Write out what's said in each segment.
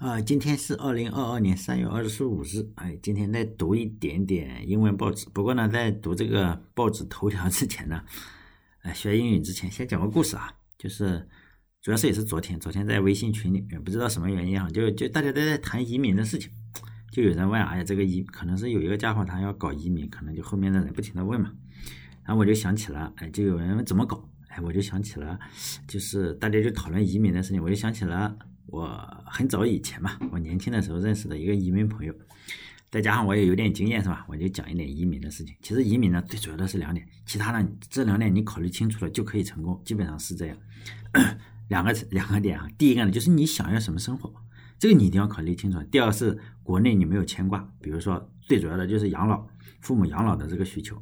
啊，今天是二零二二年三月二十五日。哎，今天在读一点点英文报纸。不过呢，在读这个报纸头条之前呢，哎，学英语之前先讲个故事啊。就是主要是也是昨天，昨天在微信群里，不知道什么原因啊，就就大家都在谈移民的事情，就有人问，哎，这个移可能是有一个家伙他要搞移民，可能就后面的人不停的问嘛。然后我就想起了，哎，就有人问怎么搞，哎，我就想起了，就是大家就讨论移民的事情，我就想起了。我很早以前嘛，我年轻的时候认识的一个移民朋友，再加上我也有点经验，是吧？我就讲一点移民的事情。其实移民呢，最主要的是两点，其他的这两点你考虑清楚了就可以成功，基本上是这样。两个两个点啊，第一个呢就是你想要什么生活，这个你一定要考虑清楚。第二是国内你没有牵挂，比如说最主要的就是养老，父母养老的这个需求。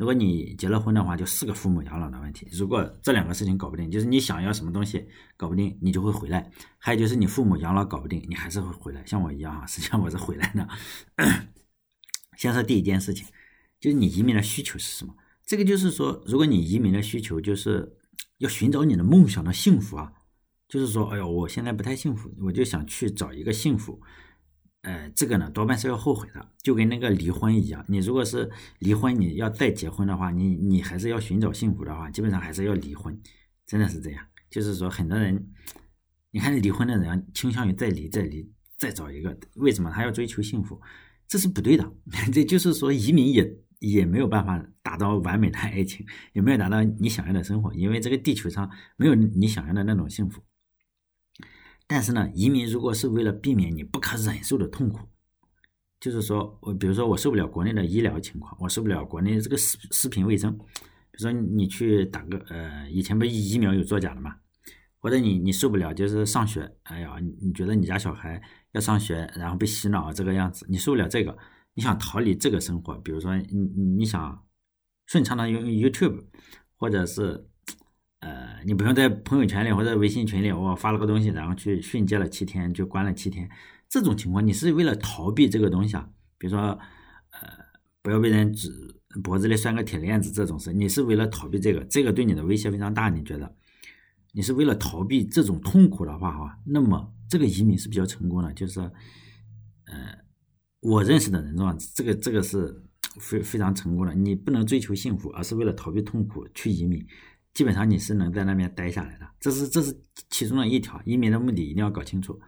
如果你结了婚的话，就四个父母养老的问题。如果这两个事情搞不定，就是你想要什么东西搞不定，你就会回来。还有就是你父母养老搞不定，你还是会回来。像我一样啊，实际上我是回来的。先说第一件事情，就是你移民的需求是什么？这个就是说，如果你移民的需求就是要寻找你的梦想的幸福啊，就是说，哎呦，我现在不太幸福，我就想去找一个幸福。呃，这个呢多半是要后悔的，就跟那个离婚一样。你如果是离婚，你要再结婚的话，你你还是要寻找幸福的话，基本上还是要离婚，真的是这样。就是说，很多人，你看离婚的人倾向于再离、再离、再找一个，为什么他要追求幸福？这是不对的。这就是说，移民也也没有办法达到完美的爱情，也没有达到你想要的生活，因为这个地球上没有你想要的那种幸福。但是呢，移民如果是为了避免你不可忍受的痛苦，就是说我比如说我受不了国内的医疗情况，我受不了国内这个食食品卫生，比如说你去打个呃，以前不是疫苗有作假的嘛，或者你你受不了就是上学，哎呀，你你觉得你家小孩要上学，然后被洗脑这个样子，你受不了这个，你想逃离这个生活，比如说你你想顺畅的用 YouTube，或者是。你不用在朋友圈里或者微信群里，我发了个东西，然后去训诫了七天，就关了七天。这种情况，你是为了逃避这个东西啊？比如说，呃，不要被人指脖子里拴个铁链子这种事，你是为了逃避这个，这个对你的威胁非常大。你觉得，你是为了逃避这种痛苦的话，哈，那么这个移民是比较成功的。就是，呃，我认识的人中，这个这个是非非常成功的。你不能追求幸福，而是为了逃避痛苦去移民。基本上你是能在那边待下来的，这是这是其中的一条。移民的目的一定要搞清楚，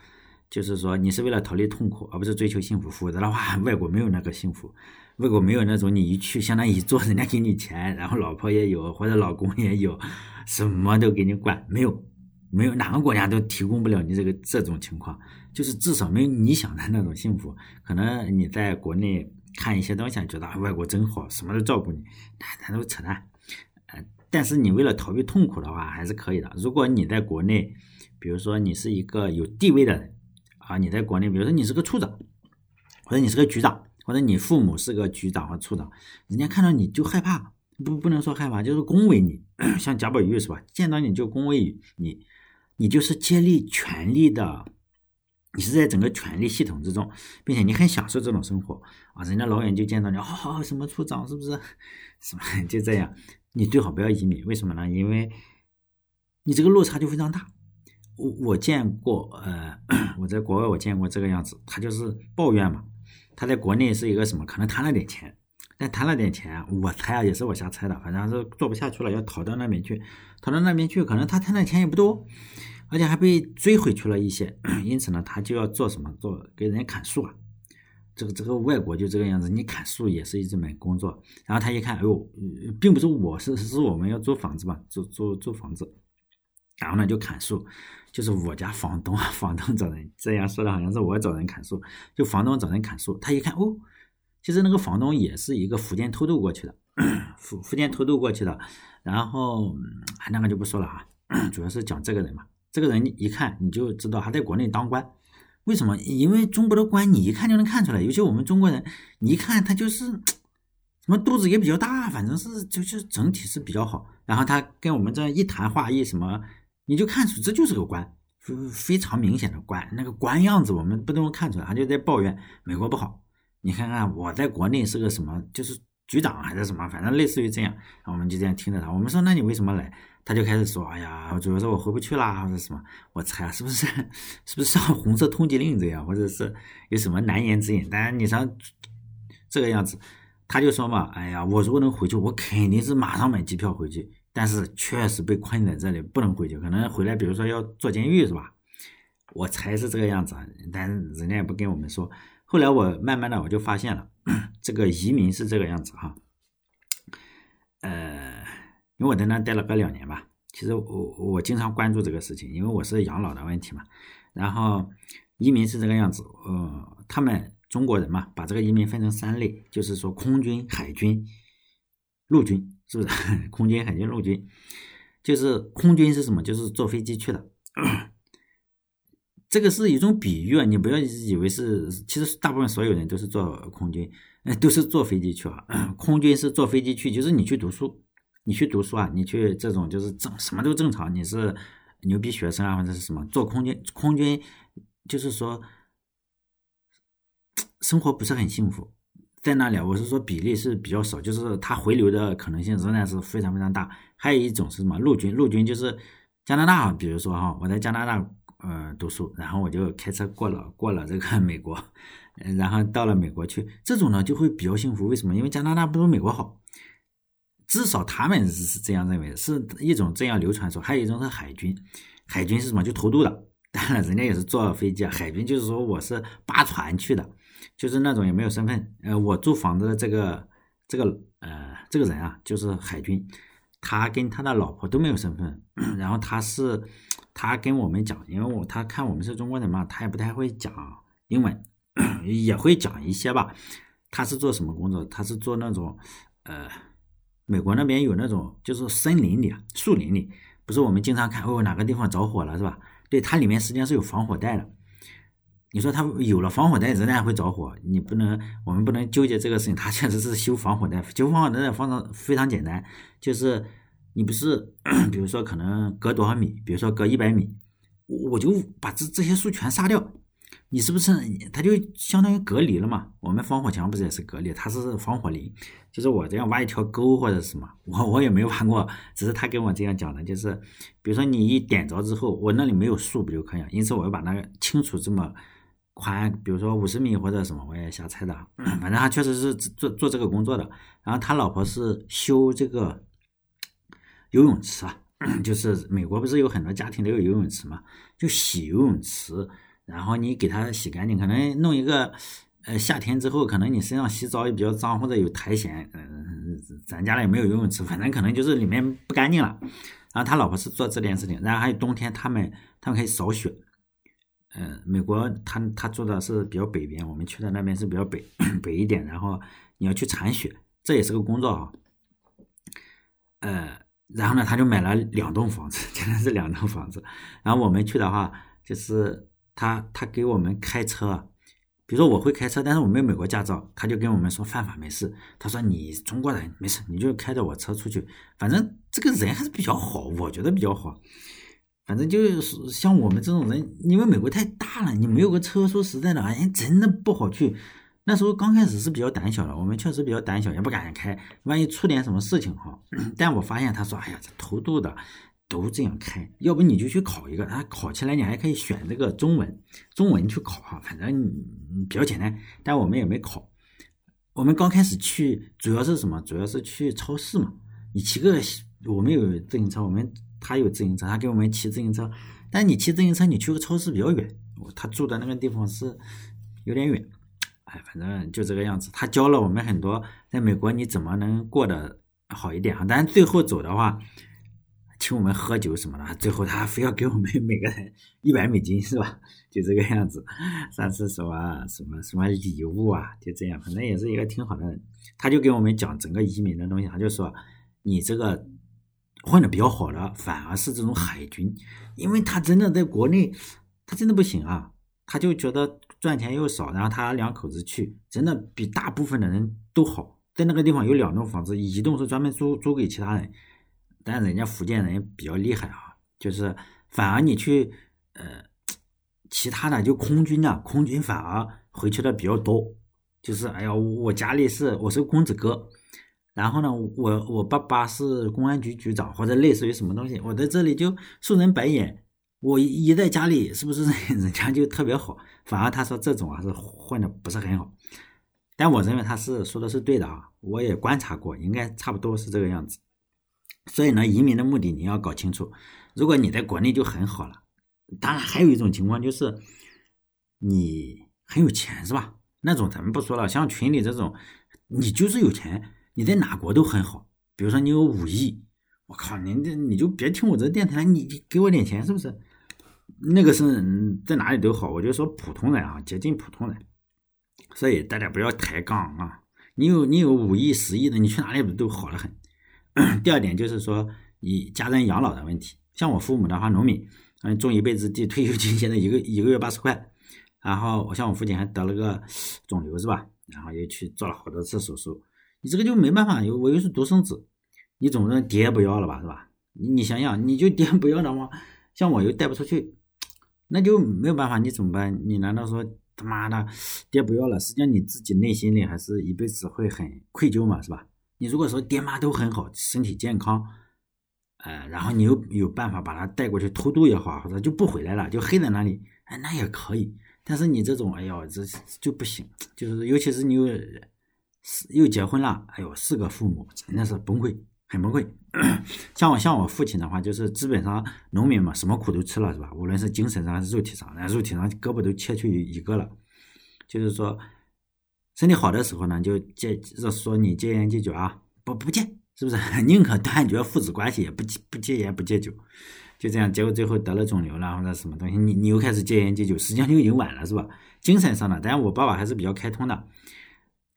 就是说你是为了逃离痛苦，而不是追求幸福。否则的话，外国没有那个幸福，外国没有那种你一去相当于做人家给你钱，然后老婆也有或者老公也有，什么都给你管，没有没有哪个国家都提供不了你这个这种情况，就是至少没有你想的那种幸福。可能你在国内看一些东西，觉得外国真好，什么都照顾你，那那都扯淡。但是你为了逃避痛苦的话，还是可以的。如果你在国内，比如说你是一个有地位的人啊，你在国内，比如说你是个处长，或者你是个局长，或者你父母是个局长或处长，人家看到你就害怕，不不能说害怕，就是恭维你，像贾宝玉是吧？见到你就恭维你，你就是接力权力的，你是在整个权力系统之中，并且你很享受这种生活啊，人家老远就见到你，哦，什么处长是不是？什么就这样。你最好不要移民，为什么呢？因为你这个落差就非常大。我我见过，呃，我在国外我见过这个样子，他就是抱怨嘛。他在国内是一个什么？可能贪了点钱，但贪了点钱，我猜啊，也是我瞎猜的，反正是做不下去了，要逃到那边去。逃到那边去，可能他贪的钱也不多，而且还被追回去了一些，因此呢，他就要做什么？做给人家砍树啊。这个这个外国就这个样子，你砍树也是一门工作。然后他一看，哎呦，并不是我是是我们要租房子嘛，租租租房子。然后呢就砍树，就是我家房东啊，房东找人这样说的，好像是我找人砍树，就房东找人砍树。他一看，哦，其实那个房东也是一个福建偷渡过去的，福福建偷渡过去的。然后那个就不说了啊，主要是讲这个人嘛。这个人一看你就知道他在国内当官。为什么？因为中国的官你一看就能看出来，尤其我们中国人，你一看他就是 什么肚子也比较大，反正是就就整体是比较好。然后他跟我们这一谈话一什么，你就看出这就是个官，非常明显的官。那个官样子我们不都能看出来，他就在抱怨美国不好。你看看我在国内是个什么，就是局长还是什么，反正类似于这样。我们就这样听着他。我们说那你为什么来？他就开始说：“哎呀，主要是我回不去啦，或者什么，我猜是不是是不是上红色通缉令这样，或者是有什么难言之隐？但是你像这个样子，他就说嘛：哎呀，我如果能回去，我肯定是马上买机票回去。但是确实被困在这里，不能回去，可能回来，比如说要坐监狱，是吧？我猜是这个样子啊，但人家也不跟我们说。后来我慢慢的我就发现了，这个移民是这个样子哈。呃，因为我在那待了快两年吧，其实我我经常关注这个事情，因为我是养老的问题嘛。然后移民是这个样子，呃，他们中国人嘛，把这个移民分成三类，就是说空军、海军、陆军，是不是？空军、海军、陆军，就是空军是什么？就是坐飞机去的。这个是一种比喻啊，你不要以为是，其实大部分所有人都是坐空军，都是坐飞机去啊。空军是坐飞机去，就是你去读书，你去读书啊，你去这种就是正什么都正常，你是牛逼学生啊或者是什么，做空军，空军就是说生活不是很幸福，在那里我是说比例是比较少，就是他回流的可能性仍然是非常非常大。还有一种是什么陆军，陆军就是加拿大，比如说哈，我在加拿大。呃，读书，然后我就开车过了过了这个 美国，然后到了美国去，这种呢就会比较幸福。为什么？因为加拿大不如美国好，至少他们是是这样认为的，是一种这样流传说。还有一种是海军，海军是什么？就偷渡的，当然人家也是坐飞机啊。海军就是说我是扒船去的，就是那种也没有身份。呃，我租房子的这个这个呃这个人啊，就是海军，他跟他的老婆都没有身份，然后他是。他跟我们讲，因为我他看我们是中国人嘛，他也不太会讲英文，也会讲一些吧。他是做什么工作？他是做那种，呃，美国那边有那种，就是森林里、树林里，不是我们经常看哦，哪个地方着火了是吧？对，它里面实际上是有防火带的。你说它有了防火带，仍然会着火，你不能，我们不能纠结这个事情。它确实是修防火带，修防火带的方式非常简单，就是。你不是，比如说可能隔多少米，比如说隔一百米，我就把这这些树全杀掉，你是不是？它就相当于隔离了嘛？我们防火墙不是也是隔离？它是防火林，就是我这样挖一条沟或者什么，我我也没挖过，只是他跟我这样讲的，就是比如说你一点着之后，我那里没有树不就可以了？因此我要把那个清除这么宽，比如说五十米或者什么，我也瞎猜的，反正他确实是做做这个工作的。然后他老婆是修这个。游泳池啊，就是美国不是有很多家庭都有游泳池嘛？就洗游泳池，然后你给它洗干净，可能弄一个，呃，夏天之后可能你身上洗澡也比较脏或者有苔藓，嗯，咱家里也没有游泳池，反正可能就是里面不干净了。然后他老婆是做这件事情，然后还有冬天他们他们可以扫雪，嗯，美国他他住的是比较北边，我们去的那边是比较北北一点，然后你要去铲雪，这也是个工作啊，呃。然后呢，他就买了两栋房子，真的是两栋房子。然后我们去的话，就是他他给我们开车，比如说我会开车，但是我没有美国驾照，他就跟我们说犯法没事。他说你中国人没事，你就开着我车出去，反正这个人还是比较好，我觉得比较好。反正就是像我们这种人，因为美国太大了，你没有个车，说实在的，哎，真的不好去。那时候刚开始是比较胆小的，我们确实比较胆小，也不敢开，万一出点什么事情哈。但我发现他说，哎呀，这偷渡的都这样开，要不你就去考一个，他考起来你还可以选这个中文，中文去考哈，反正比较简单。但我们也没考，我们刚开始去主要是什么？主要是去超市嘛。你骑个，我们有自行车，我们他有自行车，他给我们骑自行车。但你骑自行车，你去个超市比较远，他住的那个地方是有点远。哎，反正就这个样子。他教了我们很多，在美国你怎么能过得好一点啊？但最后走的话，请我们喝酒什么的，最后他非要给我们 每个人一百美金，是吧？就这个样子，算是什么什么什么礼物啊？就这样，反正也是一个挺好的人。他就给我们讲整个移民的东西，他就说你这个混的比较好的，反而是这种海军，因为他真的在国内，他真的不行啊。他就觉得赚钱又少，然后他两口子去，真的比大部分的人都好。在那个地方有两栋房子，一栋是专门租租给其他人，但人家福建人比较厉害啊，就是反而你去呃其他的就空军啊空军反而回去的比较多，就是哎呀，我家里是我是公子哥，然后呢，我我爸爸是公安局局长或者类似于什么东西，我在这里就受人白眼。我一在家里，是不是 人家就特别好？反而他说这种啊是混的不是很好。但我认为他是说的是对的啊，我也观察过，应该差不多是这个样子。所以呢，移民的目的你要搞清楚。如果你在国内就很好了，当然还有一种情况就是你很有钱，是吧？那种咱们不说了，像群里这种，你就是有钱。你在哪国都很好，比如说你有五亿，我靠，你这你就别听我这电台，你给我点钱是不是？那个是在哪里都好，我就说普通人啊，接近普通人，所以大家不要抬杠啊。你有你有五亿、十亿的，你去哪里不都好了很？第二点就是说你家人养老的问题，像我父母的话，农民，嗯，种一辈子地，退休金现在一个一个月八十块，然后我像我父亲还得了个肿瘤是吧？然后又去做了好多次手术。你这个就没办法，我又是独生子，你总不能爹不要了吧，是吧？你你想想，你就爹不要的话，像我又带不出去，那就没有办法，你怎么办？你难道说他妈的爹不要了？实际上你自己内心里还是一辈子会很愧疚嘛，是吧？你如果说爹妈都很好，身体健康，呃，然后你又有办法把他带过去偷渡也好，或者就不回来了，就黑在那里，哎，那也可以。但是你这种，哎呦，这就不行，就是尤其是你有。又结婚了，哎呦，四个父母真的是崩溃，很崩溃。像我像我父亲的话，就是基本上农民嘛，什么苦都吃了，是吧？无论是精神上还是肉体上，那肉体上胳膊都切去一个了。就是说，身体好的时候呢，就戒，就说你戒烟戒酒啊，不不戒，是不是？宁可断绝父子关系，也不不戒烟不戒酒，就这样，结果最后得了肿瘤了或者什么东西，你你又开始戒烟戒酒，实际上就已经晚了，是吧？精神上的，但是我爸爸还是比较开通的。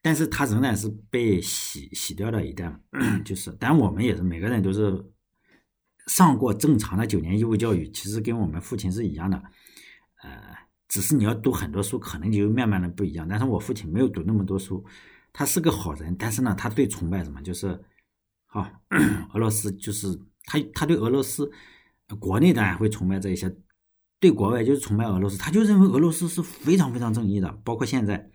但是他仍然是被洗洗掉了一代，就是，但我们也是每个人都是上过正常的九年义务教育，其实跟我们父亲是一样的，呃，只是你要读很多书，可能就慢慢的不一样。但是我父亲没有读那么多书，他是个好人，但是呢，他最崇拜什么？就是，好，俄罗斯就是他，他对俄罗斯国内当然会崇拜这一些，对国外就是崇拜俄罗斯，他就认为俄罗斯是非常非常正义的，包括现在。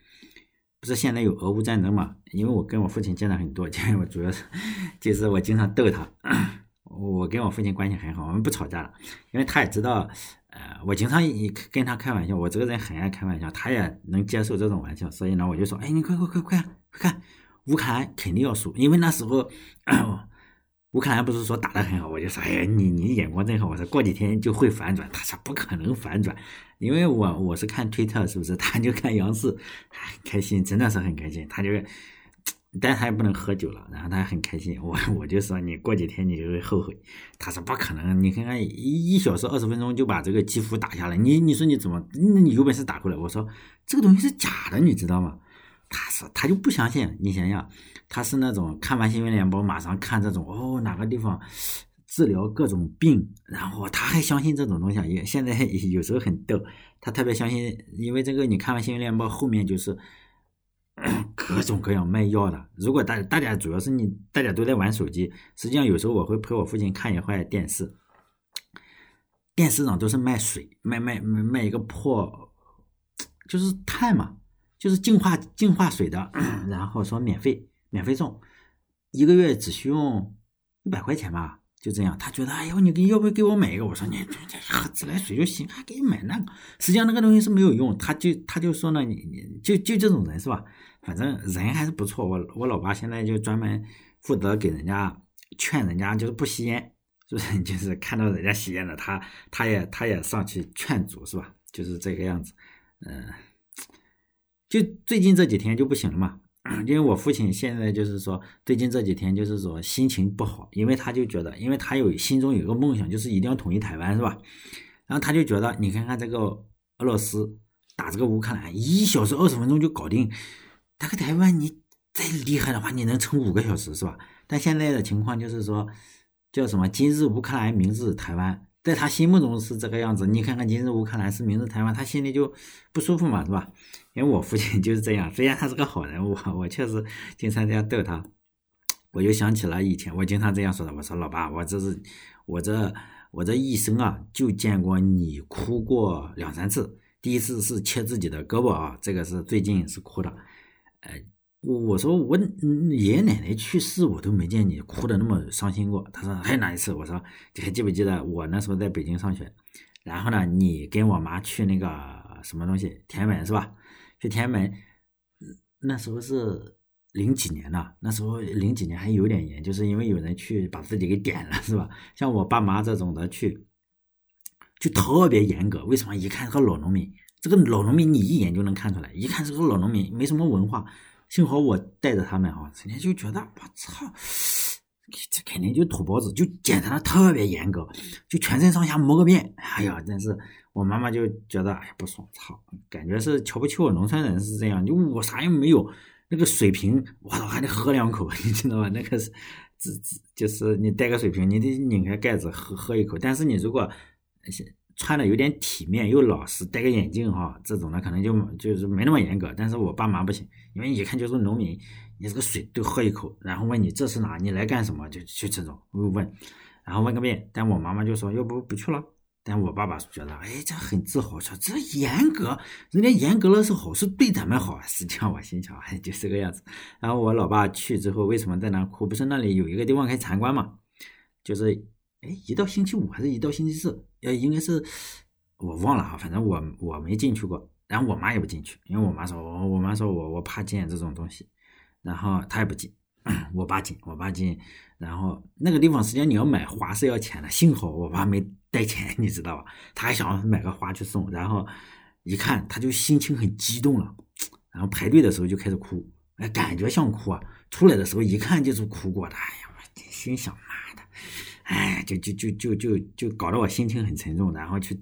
不是现在有俄乌战争嘛？因为我跟我父亲见的很多，见我主要是就是我经常逗他，我跟我父亲关系很好，我们不吵架了，因为他也知道，呃，我经常跟他开玩笑，我这个人很爱开玩笑，他也能接受这种玩笑，所以呢，我就说，哎，你快快快快看，乌克兰肯定要输，因为那时候。乌克兰不是说打得很好，我就说，哎，你你眼光真好。我说过几天就会反转，他说不可能反转，因为我我是看推特，是不是？他就看央视，开心，真的是很开心。他就，但他也不能喝酒了，然后他很开心。我我就说你过几天你就会后悔。他说不可能，你看看一一小时二十分钟就把这个肌肤打下来，你你说你怎么？那你有本事打过来？我说这个东西是假的，你知道吗？他说他就不相信，你想想。他是那种看完新闻联播马上看这种哦哪个地方治疗各种病，然后他还相信这种东西！也现在有时候很逗，他特别相信，因为这个你看完新闻联播后面就是 各种各样卖药的。如果大大家主要是你大家都在玩手机，实际上有时候我会陪我父亲看一会电视，电视上都是卖水，卖卖卖卖一个破就是碳嘛，就是净化净化水的，然后说免费。免费送，一个月只需用一百块钱吧，就这样。他觉得，哎呦，你给要不要给我买一个？我说你喝自来水就行，还给你买那个？实际上那个东西是没有用。他就他就说呢，你你就就这种人是吧？反正人还是不错。我我老爸现在就专门负责给人家劝人家，就是不吸烟，是不是？就是看到人家吸烟的，他他也他也上去劝阻，是吧？就是这个样子。嗯，就最近这几天就不行了嘛。因为我父亲现在就是说，最近这几天就是说心情不好，因为他就觉得，因为他有心中有一个梦想，就是一定要统一台湾，是吧？然后他就觉得，你看看这个俄罗斯打这个乌克兰，一小时二十分钟就搞定，打个台湾，你再厉害的话，你能撑五个小时，是吧？但现在的情况就是说，叫什么？今日乌克兰，明日台湾，在他心目中是这个样子。你看看今日乌克兰是明日台湾，他心里就不舒服嘛，是吧？因为我父亲就是这样，虽然他是个好人，我我确实经常这样逗他，我就想起了以前我经常这样说的，我说老爸，我这是我这我这一生啊，就见过你哭过两三次，第一次是切自己的胳膊啊，这个是最近是哭的，呃，我我说我爷爷奶奶去世，我都没见你哭的那么伤心过。他说还有哪一次？我说你还记不记得我那时候在北京上学，然后呢，你跟我妈去那个什么东西天安门是吧？去天安门，那时候是零几年了，那时候零几年还有点严，就是因为有人去把自己给点了是吧？像我爸妈这种的去，就特别严格。为什么？一看是个老农民，这个老农民你一眼就能看出来，一看是个老农民，没什么文化。幸好我带着他们啊，成天就觉得我操，这肯定就土包子，就检查的特别严格，就全身上下摸个遍。哎呀，真是我妈妈就觉得哎呀不爽，操，感觉是瞧不起我农村人是这样，就我啥也没有，那个水瓶我操还得喝两口，你知道吧？那个是，这这就是你带个水瓶，你得拧开盖子喝喝一口。但是你如果穿的有点体面又老实，戴个眼镜哈，这种的可能就就是没那么严格。但是我爸妈不行，因为一看就是农民，你这个水都喝一口，然后问你这是哪，你来干什么，就就这种问，然后问个遍。但我妈妈就说要不不去了。但我爸爸觉得，哎，这很自豪，说这严格，人家严格了是好，是对咱们好。实际上我心想，哎，就这个样子。然后我老爸去之后，为什么在那哭？不是那里有一个地方可以参观嘛？就是。哎，一到星期五还是一到星期四？呃，应该是我忘了哈，反正我我没进去过，然后我妈也不进去，因为我妈说，我我妈说我我怕见这种东西，然后她也不进，我爸进，我爸进，然后那个地方实际上你要买花是要钱的，幸好我爸没带钱，你知道吧？他还想买个花去送，然后一看他就心情很激动了，然后排队的时候就开始哭，哎，感觉像哭啊，出来的时候一看就是哭过的，哎呀，我心想妈的。哎，就就就就就就搞得我心情很沉重，然后去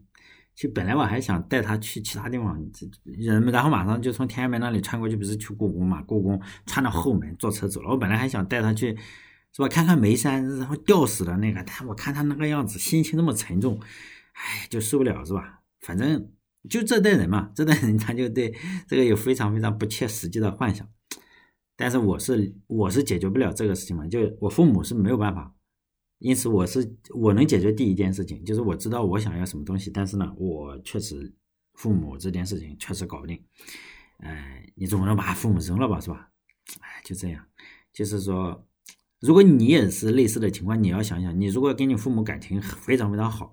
去，本来我还想带他去其他地方，人，然后马上就从天安门那里穿过去，不是去故宫嘛？故宫穿到后门坐车走了。我本来还想带他去，是吧？看看眉山，然后吊死的那个，但我看他那个样子，心情那么沉重，哎，就受不了，是吧？反正就这代人嘛，这代人他就对这个有非常非常不切实际的幻想。但是我是我是解决不了这个事情嘛，就我父母是没有办法。因此，我是我能解决第一件事情，就是我知道我想要什么东西，但是呢，我确实父母这件事情确实搞不定。哎，你总不能把父母扔了吧，是吧？哎，就这样。就是说，如果你也是类似的情况，你要想想，你如果跟你父母感情非常非常好，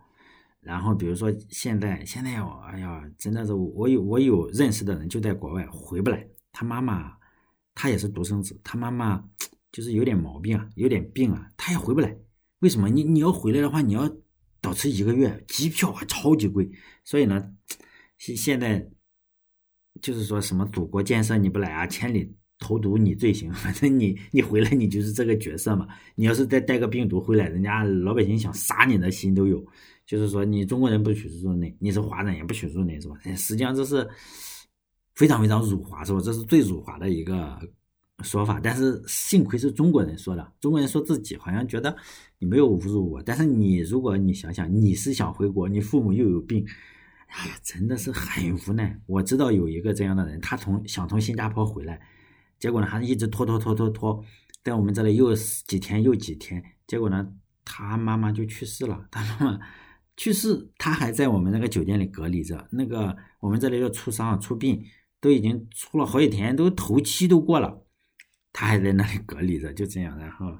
然后比如说现在现在我哎呀，真的是我有我有认识的人就在国外回不来，他妈妈他也是独生子，他妈妈就是有点毛病啊，有点病啊，他也回不来。为什么你你要回来的话，你要倒车一个月，机票还超级贵，所以呢，现现在就是说什么祖国建设你不来啊，千里投毒你罪行，反正你你回来你就是这个角色嘛。你要是再带个病毒回来，人家老百姓想杀你的心都有。就是说你中国人不许入内，你是华人也不许入内，是吧？实际上这是非常非常辱华，是吧？这是最辱华的一个。说法，但是幸亏是中国人说的。中国人说自己好像觉得你没有侮辱我，但是你如果你想想，你是想回国，你父母又有病，哎呀，真的是很无奈。我知道有一个这样的人，他从想从新加坡回来，结果呢，他一直拖拖拖拖拖，在我们这里又几天又几天，结果呢，他妈妈就去世了。他妈妈去世，他还在我们那个酒店里隔离着。那个我们这里要出伤出殡，都已经出了好几天，都头七都过了。他还在那里隔离着，就这样，然后，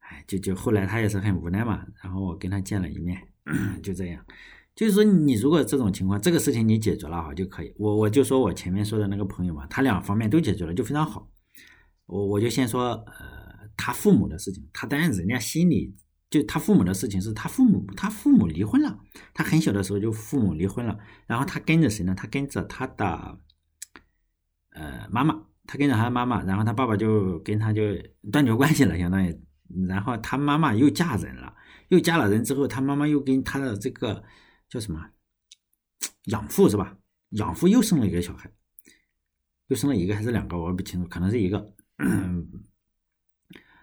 哎，就就后来他也是很无奈嘛，然后我跟他见了一面，就这样，就是说你如果这种情况，这个事情你解决了哈就可以，我我就说我前面说的那个朋友嘛，他两方面都解决了，就非常好，我我就先说，呃，他父母的事情，他当然人家心里就他父母的事情是他父母，他父母离婚了，他很小的时候就父母离婚了，然后他跟着谁呢？他跟着他的，呃，妈妈。他跟着他妈妈，然后他爸爸就跟他就断绝关系了，相当于。然后他妈妈又嫁人了，又嫁了人之后，他妈妈又跟他的这个叫什么养父是吧？养父又生了一个小孩，又生了一个还是两个，我不清楚，可能是一个。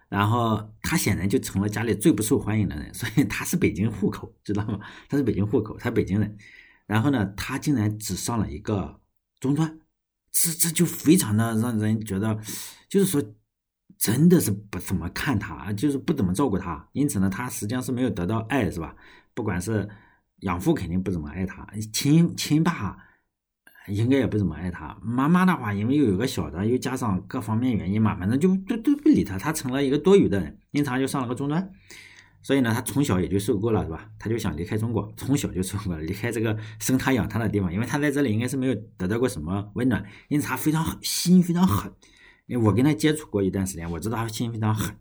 然后他显然就成了家里最不受欢迎的人，所以他是北京户口，知道吗？他是北京户口，他北京人。然后呢，他竟然只上了一个中专。这这就非常的让人觉得，就是说，真的是不怎么看他，就是不怎么照顾他，因此呢，他实际上是没有得到爱，是吧？不管是养父肯定不怎么爱他，亲亲爸应该也不怎么爱他。妈妈的话，因为又有个小的，又加上各方面原因嘛，反正就都都不理他，他成了一个多余的人。因此他就上了个中专，所以呢，他从小也就受够了，是吧？他就想离开中国，从小就受够了离开这个生他养他的地方，因为他在这里应该是没有得到过什么温暖，因此他非常心非常狠。因为我跟他接触过一段时间，我知道他心非常狠，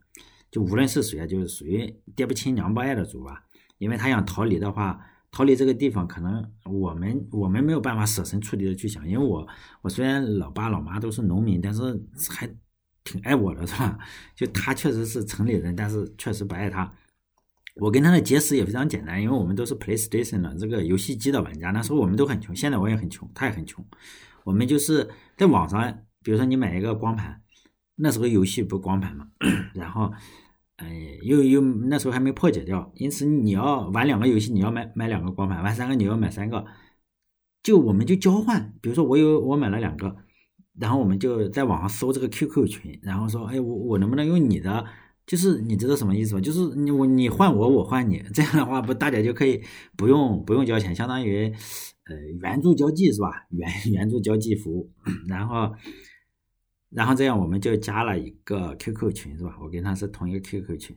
就无论是谁啊，就是属于爹不亲娘不爱的主吧。因为他想逃离的话。逃离这个地方，可能我们我们没有办法设身处地的去想，因为我我虽然老爸老妈都是农民，但是还挺爱我的，是吧？就他确实是城里人，但是确实不爱他。我跟他的结识也非常简单，因为我们都是 PlayStation 的这个游戏机的玩家，那时候我们都很穷，现在我也很穷，他也很穷。我们就是在网上，比如说你买一个光盘，那时候游戏不光盘嘛，然后。哎，又又那时候还没破解掉，因此你要玩两个游戏，你要买买两个光盘；玩三个你要买三个。就我们就交换，比如说我有我买了两个，然后我们就在网上搜这个 QQ 群，然后说，哎，我我能不能用你的？就是你知道什么意思吗？就是你我你换我，我换你，这样的话不大家就可以不用不用交钱，相当于呃援助交际是吧？援援助交际服务，然后。然后这样我们就加了一个 QQ 群，是吧？我跟他是同一个 QQ 群。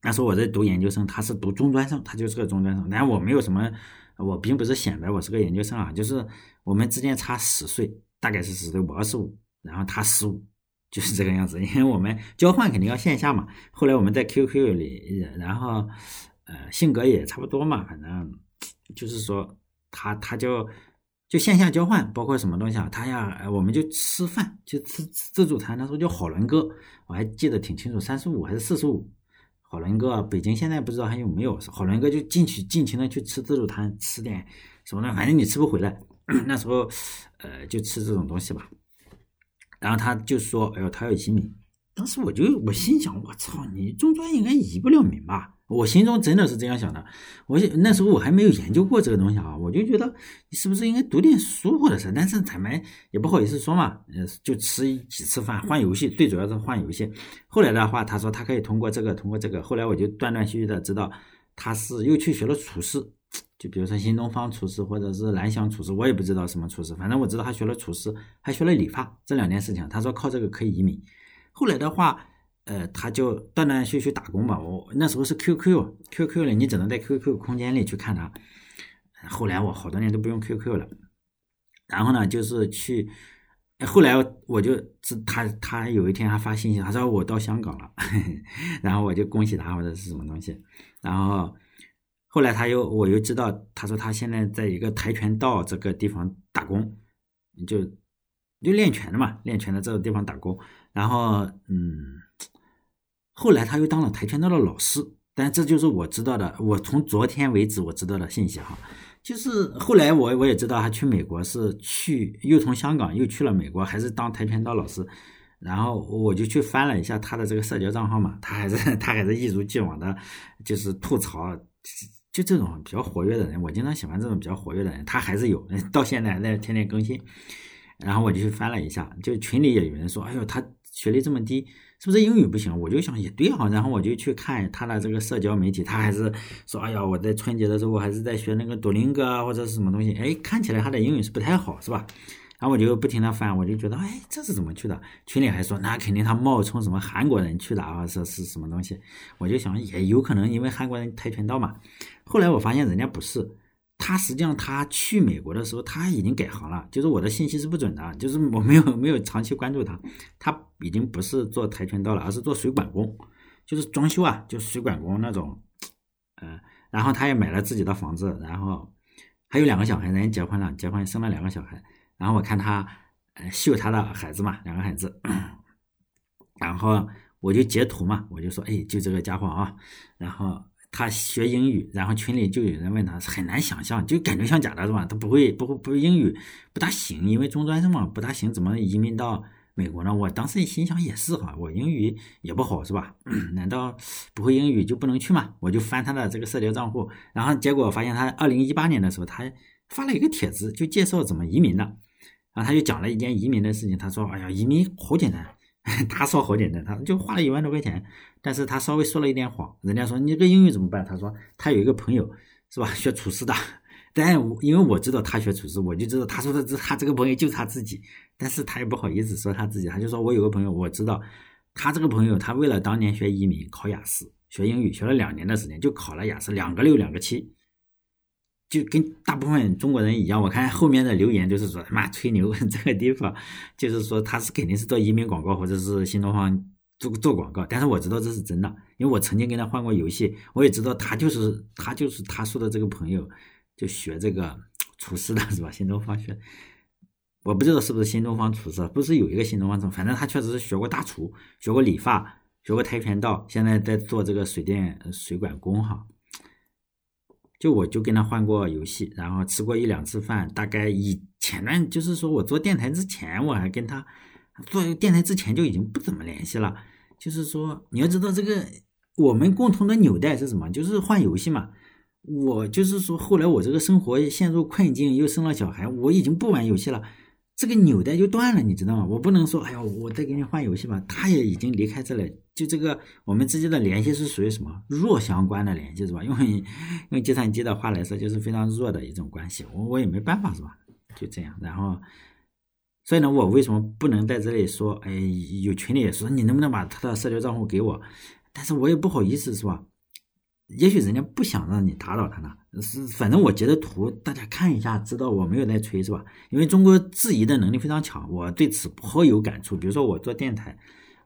那时候我在读研究生，他是读中专生，他就是个中专生。但我没有什么，我并不是显摆我是个研究生啊，就是我们之间差十岁，大概是十岁，我二十五，然后他十五，就是这个样子。因为我们交换肯定要线下嘛。后来我们在 QQ 里，然后呃性格也差不多嘛，反正就是说他他就。就线下交换，包括什么东西啊？他呀，我们就吃饭，就吃自助餐。那时候叫好伦哥，我还记得挺清楚，三十五还是四十五。好伦哥，北京现在不知道还有没有。好伦哥就进去尽情的去吃自助餐，吃点什么呢？反正你吃不回来。那时候，呃，就吃这种东西吧。然后他就说：“哎呦，他要移民。”当时我就我心想：“我操，你中专应该移不了民吧？”我心中真的是这样想的，我那时候我还没有研究过这个东西啊，我就觉得你是不是应该读点书或者是，但是咱们也不好意思说嘛，呃，就吃几次饭换游戏，最主要是换游戏。后来的话，他说他可以通过这个，通过这个，后来我就断断续续的知道他是又去学了厨师，就比如说新东方厨师或者是蓝翔厨师，我也不知道什么厨师，反正我知道他学了厨师，还学了理发这两件事情。他说靠这个可以移民。后来的话。呃，他就断断续续打工吧。我那时候是 QQ，QQ 里你只能在 QQ 空间里去看他。后来我好多年都不用 QQ 了。然后呢，就是去，后来我就他他有一天还发信息，他说我到香港了，然后我就恭喜他或者是什么东西。然后后来他又我又知道，他说他现在在一个跆拳道这个地方打工，就就练拳的嘛，练拳的这个地方打工。然后嗯。后来他又当了跆拳道的老师，但这就是我知道的，我从昨天为止我知道的信息哈。就是后来我我也知道他去美国是去，又从香港又去了美国，还是当跆拳道老师。然后我就去翻了一下他的这个社交账号嘛，他还是他还是一如既往的，就是吐槽，就这种比较活跃的人，我经常喜欢这种比较活跃的人，他还是有，到现在还在天天更新。然后我就去翻了一下，就群里也有人说，哎呦，他学历这么低。是不是英语不行？我就想也对哈，然后我就去看他的这个社交媒体，他还是说，哎呀，我在春节的时候我还是在学那个多邻格啊，或者是什么东西，哎，看起来他的英语是不太好，是吧？然后我就不停的翻，我就觉得，哎，这是怎么去的？群里还说，那肯定他冒充什么韩国人去的啊，说是什么东西？我就想，也有可能因为韩国人跆拳道嘛。后来我发现人家不是。他实际上他去美国的时候，他已经改行了。就是我的信息是不准的，就是我没有没有长期关注他，他已经不是做跆拳道了，而是做水管工，就是装修啊，就水管工那种。嗯，然后他也买了自己的房子，然后还有两个小孩，人家结婚了，结婚生了两个小孩。然后我看他呃秀他的孩子嘛，两个孩子，然后我就截图嘛，我就说，哎，就这个家伙啊，然后。他学英语，然后群里就有人问他，很难想象，就感觉像假的，是吧？他不会，不会，不会英语不大行，因为中专生嘛，不大行，怎么移民到美国呢？我当时心想也是哈，我英语也不好，是吧？难道不会英语就不能去吗？我就翻他的这个社交账户，然后结果发现他二零一八年的时候，他发了一个帖子，就介绍怎么移民的，然后他就讲了一件移民的事情，他说：“哎呀，移民好简单。”他说好简单，他就花了一万多块钱，但是他稍微说了一点谎。人家说你这个英语怎么办？他说他有一个朋友是吧，学厨师的，但因为我知道他学厨师，我就知道他说的这他这个朋友就是他自己，但是他也不好意思说他自己，他就说我有个朋友，我知道他这个朋友，他为了当年学移民考雅思学英语，学了两年的时间就考了雅思两个六两个七，就跟大部分中国人一样。我看后面的留言就是说妈吹牛，这个地方就是说他是肯定是做移民广告或者是新东方做做广告，但是我知道这是真的，因为我曾经跟他换过游戏，我也知道他就是他就是他说的这个朋友。就学这个厨师的是吧？新东方学，我不知道是不是新东方厨师，不是有一个新东方厨，反正他确实是学过大厨，学过理发，学过跆拳道，现在在做这个水电水管工哈。就我就跟他换过游戏，然后吃过一两次饭。大概以前段就是说我做电台之前，我还跟他做电台之前就已经不怎么联系了。就是说你要知道这个我们共同的纽带是什么？就是换游戏嘛。我就是说，后来我这个生活陷入困境，又生了小孩，我已经不玩游戏了，这个纽带就断了，你知道吗？我不能说，哎呀，我再给你换游戏吧。他也已经离开这里，就这个我们之间的联系是属于什么弱相关的联系，是吧？因为用计算机的话来说，就是非常弱的一种关系，我我也没办法，是吧？就这样，然后，所以呢，我为什么不能在这里说？哎，有群里也说，你能不能把他的社交账户给我？但是我也不好意思，是吧？也许人家不想让你打扰他呢，是反正我截的图，大家看一下，知道我没有在吹是吧？因为中国质疑的能力非常强，我对此颇有感触。比如说我做电台，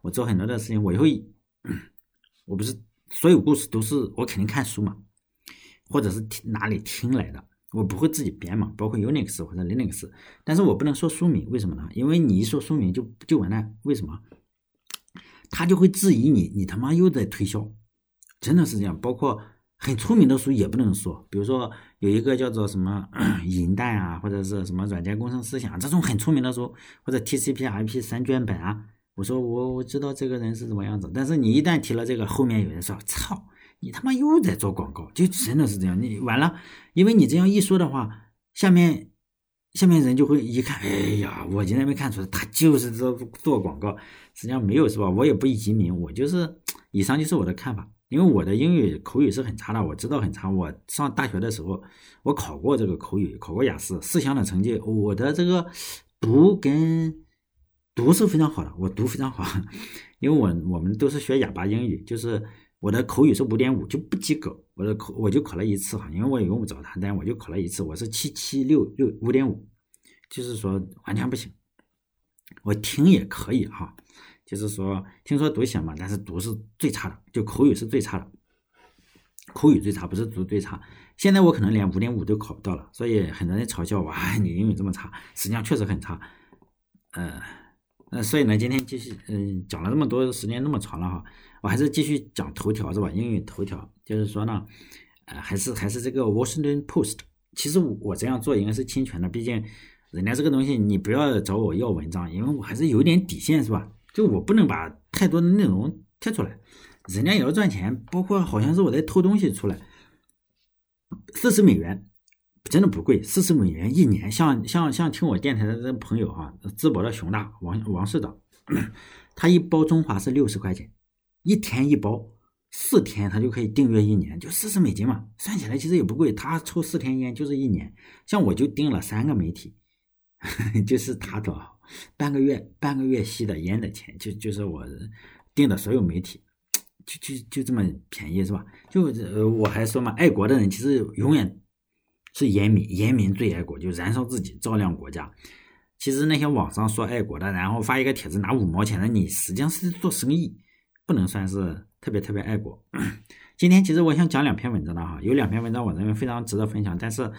我做很多的事情，我会，我不是所有故事都是我肯定看书嘛，或者是听哪里听来的，我不会自己编嘛，包括 Unix 或者 Linux，但是我不能说书名，为什么呢？因为你一说书名就就完蛋，为什么？他就会质疑你，你他妈又在推销。真的是这样，包括很出名的书也不能说，比如说有一个叫做什么 银弹啊，或者是什么软件工程思想这种很出名的书，或者 TCP/IP 三卷本啊，我说我我知道这个人是怎么样子，但是你一旦提了这个，后面有人说操，你他妈又在做广告，就真的是这样，你完了，因为你这样一说的话，下面下面人就会一看，哎呀，我竟然没看出来，他就是做做广告，实际上没有是吧？我也不移民，我就是以上就是我的看法。因为我的英语口语是很差的，我知道很差。我上大学的时候，我考过这个口语，考过雅思，四项的成绩，我的这个读跟读是非常好的，我读非常好。因为我我们都是学哑巴英语，就是我的口语是五点五就不及格，我的口我就考了一次哈，因为我也用不着它，但我就考了一次，我是七七六六五点五，就是说完全不行。我听也可以哈。就是说，听说读写嘛，但是读是最差的，就口语是最差的，口语最差，不是读最差。现在我可能连五点五都考不到了，所以很多人嘲笑我，你英语这么差，实际上确实很差。呃，那所以呢，今天继续，嗯，讲了这么多时间那么长了哈，我还是继续讲头条是吧？英语头条，就是说呢，呃，还是还是这个 Washington Post。其实我这样做应该是侵权的，毕竟人家这个东西你不要找我要文章，因为我还是有点底线是吧？就我不能把太多的内容贴出来，人家也要赚钱，包括好像是我在偷东西出来，四十美元真的不贵，四十美元一年。像像像听我电台的这朋友哈，淄博的熊大王王市长，他一包中华是六十块钱，一天一包，四天他就可以订阅一年，就四十美金嘛，算起来其实也不贵。他抽四天烟就是一年，像我就订了三个媒体，就是他的。半个月半个月吸的烟的钱，就就是我订的所有媒体，就就就这么便宜是吧？就呃我还说嘛，爱国的人其实永远是严民，严民最爱国，就燃烧自己照亮国家。其实那些网上说爱国的，然后发一个帖子拿五毛钱的，你实际上是做生意，不能算是特别特别爱国。今天其实我想讲两篇文章的哈，有两篇文章我认为非常值得分享，但是。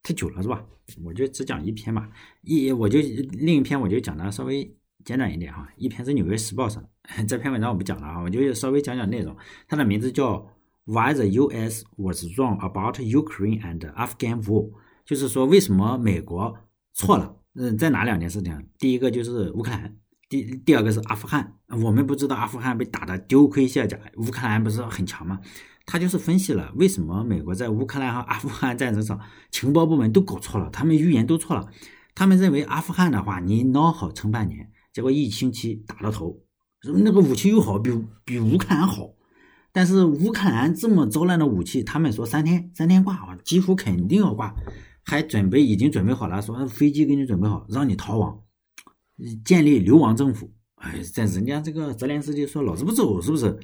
太久了是吧？我就只讲一篇嘛，一我就另一篇我就讲的稍微简短一点哈。一篇是《纽约时报》上这篇文章我不讲了啊，我就稍微讲讲内容。它的名字叫 Why the U.S. was wrong about Ukraine and Afghan war，就是说为什么美国错了？嗯，在哪两件事情？第一个就是乌克兰，第第二个是阿富汗。我们不知道阿富汗被打的丢盔卸甲，乌克兰不是很强吗？他就是分析了为什么美国在乌克兰和阿富汗战争上情报部门都搞错了，他们预言都错了。他们认为阿富汗的话，你孬好撑半年，结果一星期打到头，那个武器又好，比比乌克兰好。但是乌克兰这么糟烂的武器，他们说三天三天挂，几乎肯定要挂，还准备已经准备好了，说飞机给你准备好，让你逃亡，建立流亡政府。哎，在人家这个泽连斯基说老子不走，是不是？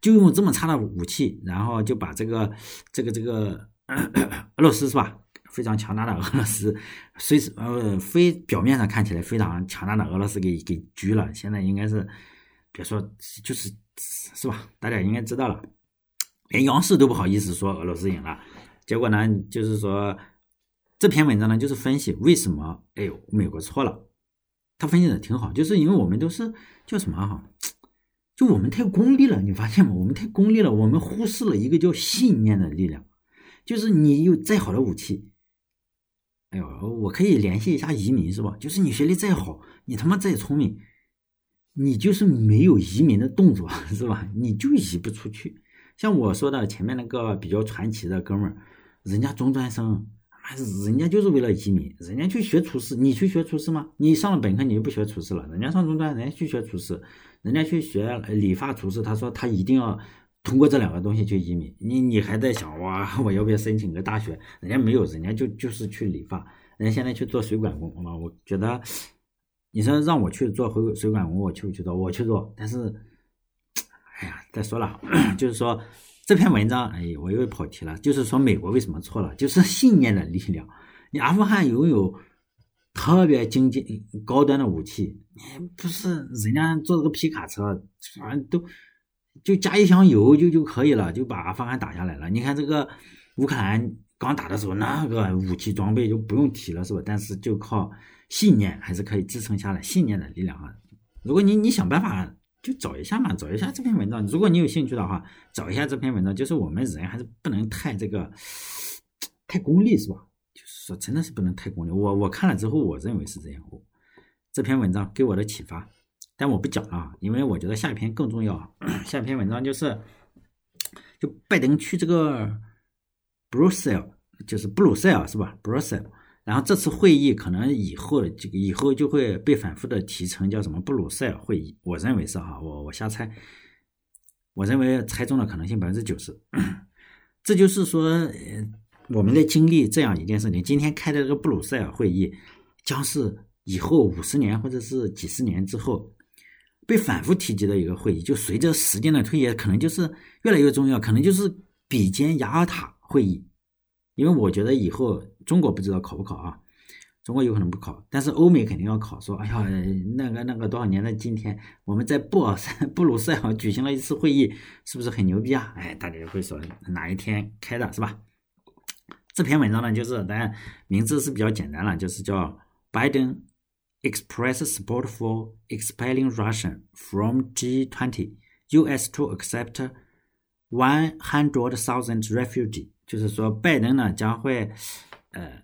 就用这么差的武器，然后就把这个这个这个 俄罗斯是吧？非常强大的俄罗斯，虽是呃非表面上看起来非常强大的俄罗斯给给狙了。现在应该是别说就是是吧？大家应该知道了，连央视都不好意思说俄罗斯赢了。结果呢，就是说这篇文章呢，就是分析为什么哎呦美国错了。他分析的挺好，就是因为我们都是叫什么哈？就我们太功利了，你发现吗？我们太功利了，我们忽视了一个叫信念的力量。就是你有再好的武器。哎呦，我可以联系一下移民是吧？就是你学历再好，你他妈再聪明，你就是没有移民的动作 是吧？你就移不出去。像我说的前面那个比较传奇的哥们儿，人家中专生，人家就是为了移民，人家去学厨师，你去学厨师吗？你上了本科你就不学厨师了，人家上中专，人家去学厨师，人家去学理发厨师，他说他一定要。通过这两个东西去移民，你你还在想哇，我要不要申请个大学？人家没有，人家就就是去理发，人家现在去做水管工嘛。我觉得，你说让我去做水水管工，我去不去做？我去做。但是，哎呀，再说了，就是说这篇文章，哎，我又跑题了。就是说美国为什么错了？就是信念的力量。你阿富汗拥有特别经济高端的武器，你不是人家坐这个皮卡车，反正都。就加一箱油就就可以了，就把阿富汗打下来了。你看这个乌克兰刚打的时候，那个武器装备就不用提了，是吧？但是就靠信念还是可以支撑下来，信念的力量啊！如果你你想办法就找一下嘛，找一下这篇文章。如果你有兴趣的话，找一下这篇文章。就是我们人还是不能太这个太功利，是吧？就是说真的是不能太功利。我我看了之后，我认为是这样。这篇文章给我的启发。但我不讲了，因为我觉得下一篇更重要。下一篇文章就是，就拜登去这个 Brussels，就是布鲁塞尔是吧？Brussels，然后这次会议可能以后这个以后就会被反复的提成叫什么布鲁塞尔会议。我认为是哈，我我瞎猜，我认为猜中的可能性百分之九十。这就是说，我们在经历这样一件事情，今天开的这个布鲁塞尔会议，将是以后五十年或者是几十年之后。被反复提及的一个会议，就随着时间的推移，可能就是越来越重要，可能就是比肩雅尔塔会议。因为我觉得以后中国不知道考不考啊，中国有可能不考，但是欧美肯定要考。说，哎呀，那个那个多少年的今天，我们在布尔塞布鲁塞尔举行了一次会议，是不是很牛逼啊？哎，大家会说哪一天开的，是吧？这篇文章呢，就是当然名字是比较简单了，就是叫 Biden Express support for expelling Russian from G20, U.S. to accept one hundred thousand refugees，就是说拜登呢将会呃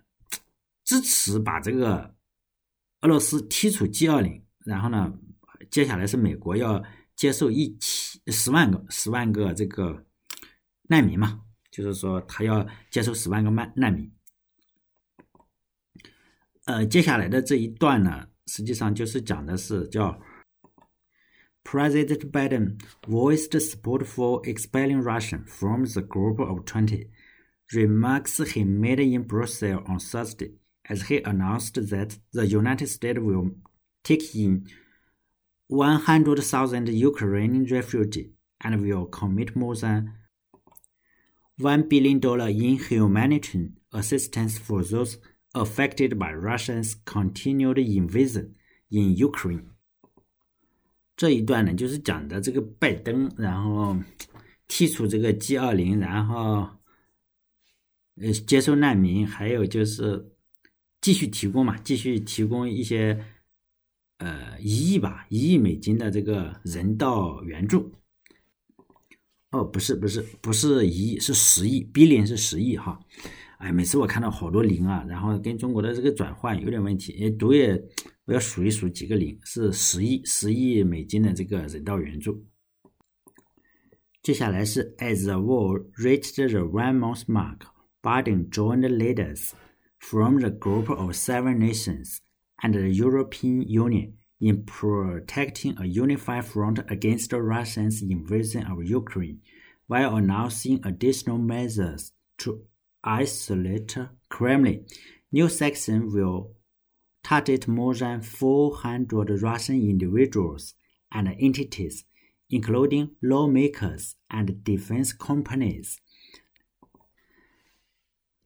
支持把这个俄罗斯踢出 G 二零，然后呢接下来是美国要接受一七十万个十万个这个难民嘛，就是说他要接受十万个难难民。呃，接下来的这一段呢，实际上就是讲的是叫 President Biden voiced support for expelling Russia from the Group of Twenty. Remarks he made in Brussels on Thursday as he announced that the United States will take in 100,000 Ukrainian refugees and will commit more than $1 billion in humanitarian assistance for those affected by Russia's continued invasion in Ukraine。这一段呢，就是讲的这个拜登，然后剔除这个 G 二零，然后 呃接收难民，还有就是继续提供嘛，继续提供一些呃一亿吧，一亿美金的这个人道援助。哦，不是不是不是一亿，是十亿，billion 是十亿哈。哎，每次我看到好多零啊，然后跟中国的这个转换有点问题，也读也我要数一数几个零，是十亿十亿美金的这个人道援助。接下来是 As the war reached the one month mark, Biden joined leaders from the group of seven nations and the European Union in protecting a unified front against Russia's invasion of Ukraine. while announcing additional measures to isolate Kremlin. New sanctions will target more than 400 Russian individuals and entities, including lawmakers and defense companies.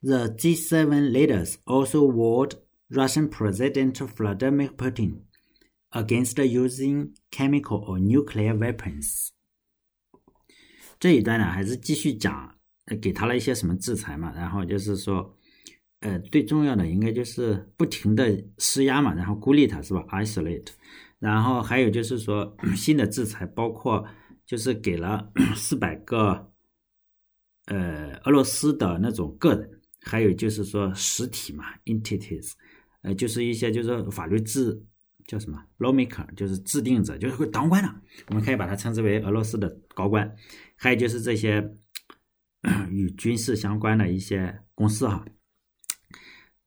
The G7 leaders also warned Russian President Vladimir Putin against using chemical or nuclear weapons. 这一段呢，还是继续讲，给他了一些什么制裁嘛？然后就是说，呃，最重要的应该就是不停的施压嘛，然后孤立他是吧？isolate。然后还有就是说，新的制裁包括就是给了四百个呃俄罗斯的那种个人，还有就是说实体嘛，entities，呃，就是一些就是法律制叫什么 lawmaker，就是制定者，就是会当官的，我们可以把它称之为俄罗斯的高官。还有就是这些 与军事相关的一些公司哈。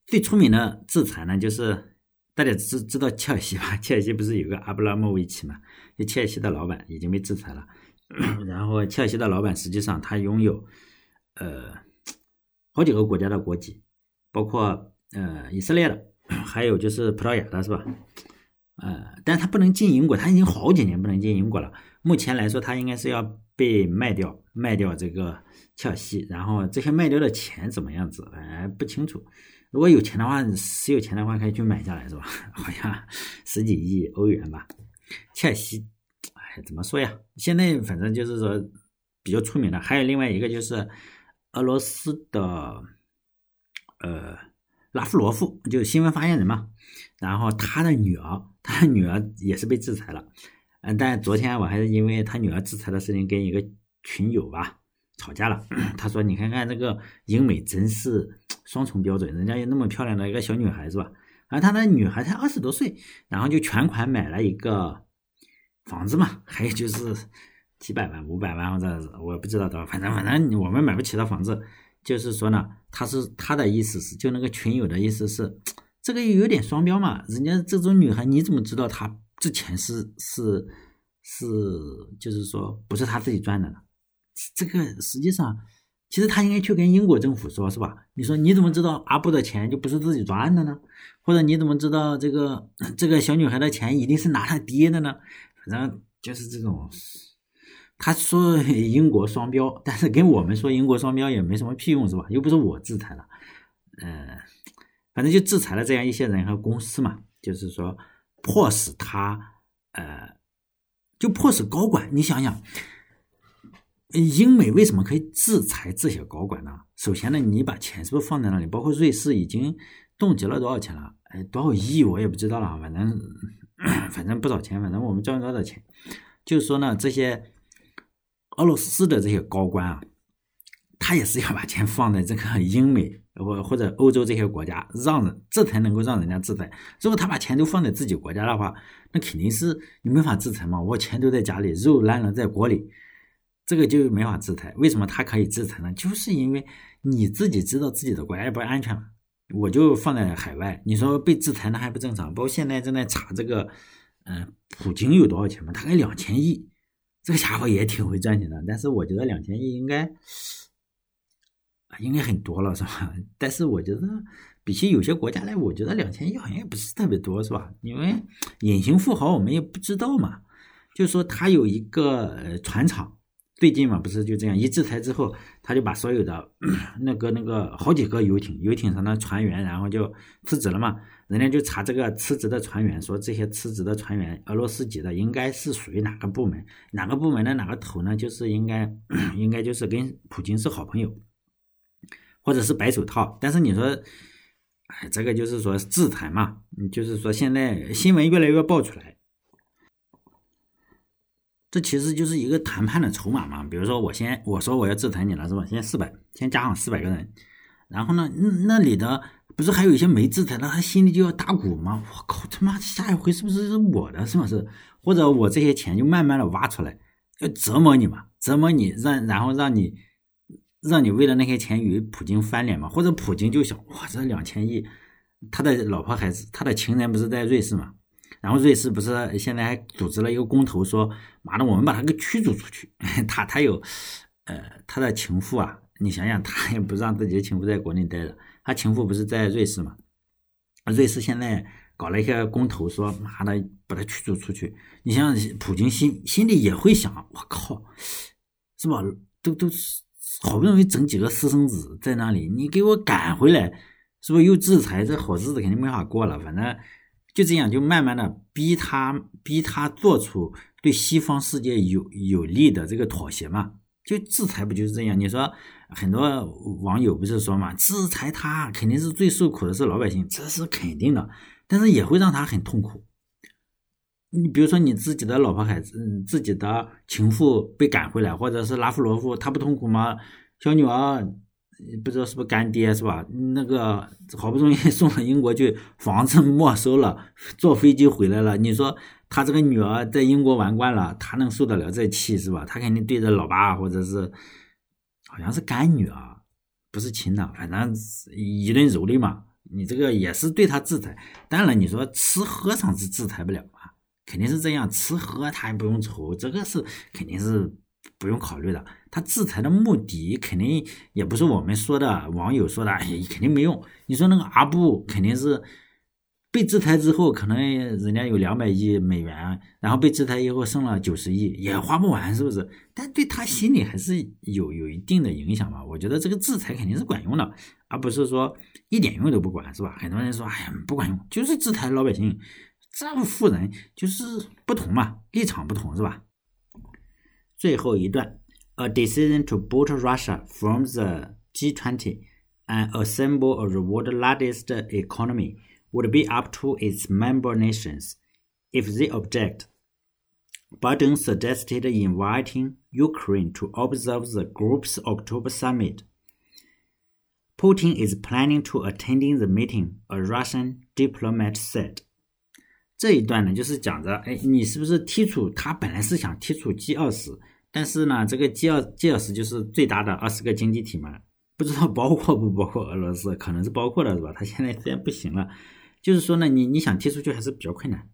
最出名的制裁呢，就是大家知知道切尔西吧？切尔西不是有个阿布拉莫维奇嘛？就切尔西的老板已经被制裁了。然后切尔西的老板实际上他拥有呃好几个国家的国籍，包括呃以色列的，还有就是葡萄牙的，是吧？呃，但是他不能进英国，他已经好几年不能进英国了。目前来说，他应该是要。被卖掉，卖掉这个切尔西，然后这些卖掉的钱怎么样子？哎，不清楚。如果有钱的话，谁有钱的话可以去买下来，是吧？好像十几亿欧元吧。切尔西，哎，怎么说呀？现在反正就是说比较出名的，还有另外一个就是俄罗斯的呃拉夫罗夫，就是新闻发言人嘛。然后他的女儿，他的女儿也是被制裁了。嗯，但昨天我还是因为他女儿制裁的事情跟一个群友吧吵架了。他说：“你看看这个英美真是双重标准，人家有那么漂亮的一个小女孩是吧？而他的女孩才二十多岁，然后就全款买了一个房子嘛，还有就是几百万、五百万或者我不知道多少，反正反正我们买不起的房子。就是说呢，他是他的意思是，就那个群友的意思是，这个又有点双标嘛。人家这种女孩你怎么知道她？”之前是是是，就是说不是他自己赚的呢，这个实际上其实他应该去跟英国政府说，是吧？你说你怎么知道阿布的钱就不是自己赚的呢？或者你怎么知道这个这个小女孩的钱一定是拿他爹的呢？反正就是这种，他说 英国双标，但是跟我们说英国双标也没什么屁用，是吧？又不是我制裁了，呃，反正就制裁了这样一些人和公司嘛，就是说。迫使他，呃，就迫使高管。你想想，英美为什么可以制裁这些高管呢？首先呢，你把钱是不是放在那里？包括瑞士已经冻结了多少钱了？哎，多少亿我也不知道了，反正 反正不少钱，反正我们赚多少钱。就是说呢，这些俄罗斯的这些高官啊，他也是要把钱放在这个英美。或或者欧洲这些国家，让人这才能够让人家制裁。如果他把钱都放在自己国家的话，那肯定是你没法制裁嘛。我钱都在家里，肉烂了在锅里，这个就没法制裁。为什么他可以制裁呢？就是因为你自己知道自己的国家不安全。我就放在海外，你说被制裁那还不正常？包括现在正在查这个，嗯，普京有多少钱嘛？大概两千亿，这个家伙也挺会赚钱的。但是我觉得两千亿应该。应该很多了，是吧？但是我觉得，比起有些国家来，我觉得两千亿好像也不是特别多，是吧？因为隐形富豪我们也不知道嘛。就说他有一个船厂，最近嘛，不是就这样一制裁之后，他就把所有的 那个那个好几个游艇、游艇上的船员，然后就辞职了嘛。人家就查这个辞职的船员，说这些辞职的船员，俄罗斯籍的，应该是属于哪个部门？哪个部门的哪个头呢？就是应该 应该就是跟普京是好朋友。或者是白手套，但是你说，哎，这个就是说制裁嘛，就是说现在新闻越来越爆出来，这其实就是一个谈判的筹码嘛。比如说我先我说我要制裁你了，是吧？先四百，先加上四百个人，然后呢，那那里的不是还有一些没制裁的，他心里就要打鼓吗？我靠，他妈下一回是不是是我的？是不是？或者我这些钱就慢慢的挖出来，要折磨你嘛，折磨你，让然后让你。让你为了那些钱与普京翻脸嘛？或者普京就想，哇，这两千亿，他的老婆孩子，他的情人不是在瑞士嘛？然后瑞士不是现在还组织了一个公投，说，妈的，我们把他给驱逐出去。他他有，呃，他的情妇啊，你想想，他也不让自己的情妇在国内待着，他情妇不是在瑞士嘛？瑞士现在搞了一些公投，说妈的把他驱逐出去。你想想，普京心心里也会想，我靠，是吧？都都好不容易整几个私生子在那里，你给我赶回来，是不是又制裁？这好日子肯定没法过了。反正就这样，就慢慢的逼他，逼他做出对西方世界有有利的这个妥协嘛。就制裁不就是这样？你说很多网友不是说嘛，制裁他肯定是最受苦的是老百姓，这是肯定的，但是也会让他很痛苦。你比如说你自己的老婆孩子，嗯，自己的情妇被赶回来，或者是拉夫罗夫，他不痛苦吗？小女儿不知道是不是干爹是吧？那个好不容易 送到英国去，房子没收了，坐飞机回来了，你说？他这个女儿在英国玩惯了，他能受得了这气是吧？他肯定对着老爸或者是好像是干女儿，不是亲的，反正一顿蹂躏嘛。你这个也是对他制裁。当然，你说吃喝上是制裁不了啊，肯定是这样，吃喝他也不用愁，这个是肯定是不用考虑的。他制裁的目的肯定也不是我们说的，网友说的，哎，肯定没用。你说那个阿布肯定是。被制裁之后，可能人家有两百亿美元，然后被制裁以后剩了九十亿，也花不完，是不是？但对他心里还是有有一定的影响吧。我觉得这个制裁肯定是管用的，而不是说一点用都不管，是吧？很多人说，哎呀，不管用，就是制裁老百姓，这富人就是不同嘛，立场不同，是吧？最后一段，A decision to boot Russia from the G20 and assemble a world largest economy. would be up to its member nations. If they object, Biden suggested inviting Ukraine to observe the group's October summit. Putin is planning to attending the meeting, a Russian diplomat said. 这一段呢，就是讲着，哎，你是不是剔除？他本来是想剔除 G 二十，但是呢，这个 G 二 G 二十就是最大的二十个经济体嘛，不知道包括不包括俄罗斯，可能是包括的，是吧？他现在虽然不行了，就是说呢，你你想踢出去还是比较困难。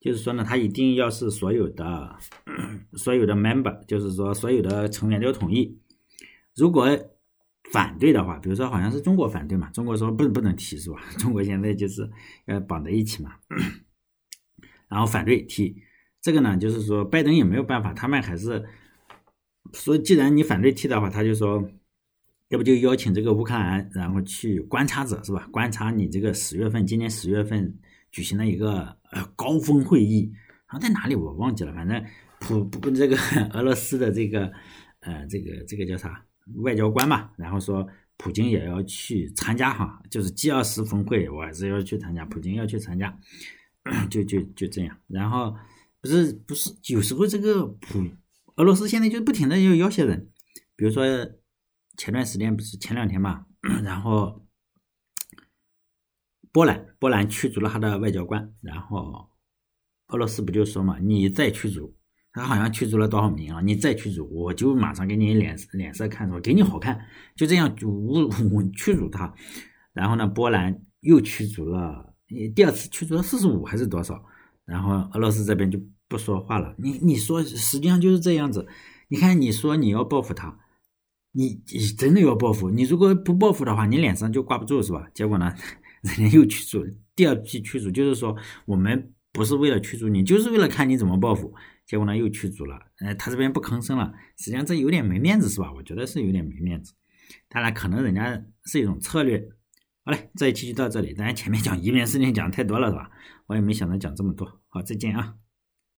就是说呢，他一定要是所有的所有的 member，就是说所有的成员都要同意。如果反对的话，比如说好像是中国反对嘛，中国说不不能踢是吧？中国现在就是要绑在一起嘛，然后反对踢这个呢，就是说拜登也没有办法，他们还是说，既然你反对踢的话，他就说。要不就邀请这个乌克兰，然后去观察者是吧？观察你这个十月份，今年十月份举行的一个呃高峰会议，好像在哪里我忘记了。反正普不这个 俄罗斯的这个呃这个这个叫啥外交官嘛，然后说普京也要去参加哈，就是 G 二十峰会，我还是要去参加，普京要去参加，就就就这样。然后不是不是有时候这个普俄罗斯现在就不停的要要挟人，比如说。前段时间不是前两天嘛，然后波兰波兰驱逐了他的外交官，然后俄罗斯不就说嘛，你再驱逐，他好像驱逐了多少名啊？你再驱逐，我就马上给你脸脸色看，说给你好看，就这样就侮辱驱逐他。然后呢，波兰又驱逐了，你第二次驱逐了四十五还是多少？然后俄罗斯这边就不说话了。你你说实际上就是这样子，你看你说你要报复他。你你真的要报复？你如果不报复的话，你脸上就挂不住是吧？结果呢，人家又驱逐第二批驱逐，就是说我们不是为了驱逐你，就是为了看你怎么报复。结果呢，又驱逐了。呃，他这边不吭声了，实际上这有点没面子是吧？我觉得是有点没面子。当然，可能人家是一种策略。好嘞，这一期就到这里。当然前面讲移民事情讲太多了是吧？我也没想到讲这么多。好，再见啊。